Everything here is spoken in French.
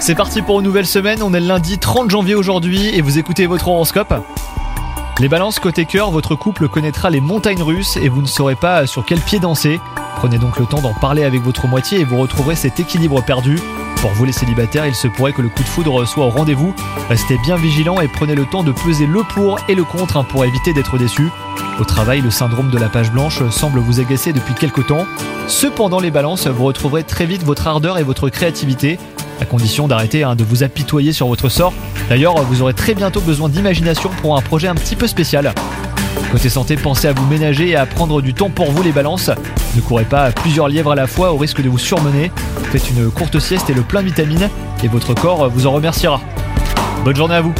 C'est parti pour une nouvelle semaine, on est le lundi 30 janvier aujourd'hui et vous écoutez votre horoscope. Les balances côté cœur, votre couple connaîtra les montagnes russes et vous ne saurez pas sur quel pied danser. Prenez donc le temps d'en parler avec votre moitié et vous retrouverez cet équilibre perdu. Pour vous les célibataires, il se pourrait que le coup de foudre soit au rendez-vous. Restez bien vigilants et prenez le temps de peser le pour et le contre hein, pour éviter d'être déçu. Au travail, le syndrome de la page blanche semble vous agacer depuis quelque temps. Cependant, les balances, vous retrouverez très vite votre ardeur et votre créativité, à condition d'arrêter hein, de vous apitoyer sur votre sort. D'ailleurs, vous aurez très bientôt besoin d'imagination pour un projet un petit peu spécial. Côté santé, pensez à vous ménager et à prendre du temps pour vous les balances. Ne courez pas plusieurs lièvres à la fois au risque de vous surmener. Faites une courte sieste et le plein de vitamines et votre corps vous en remerciera. Bonne journée à vous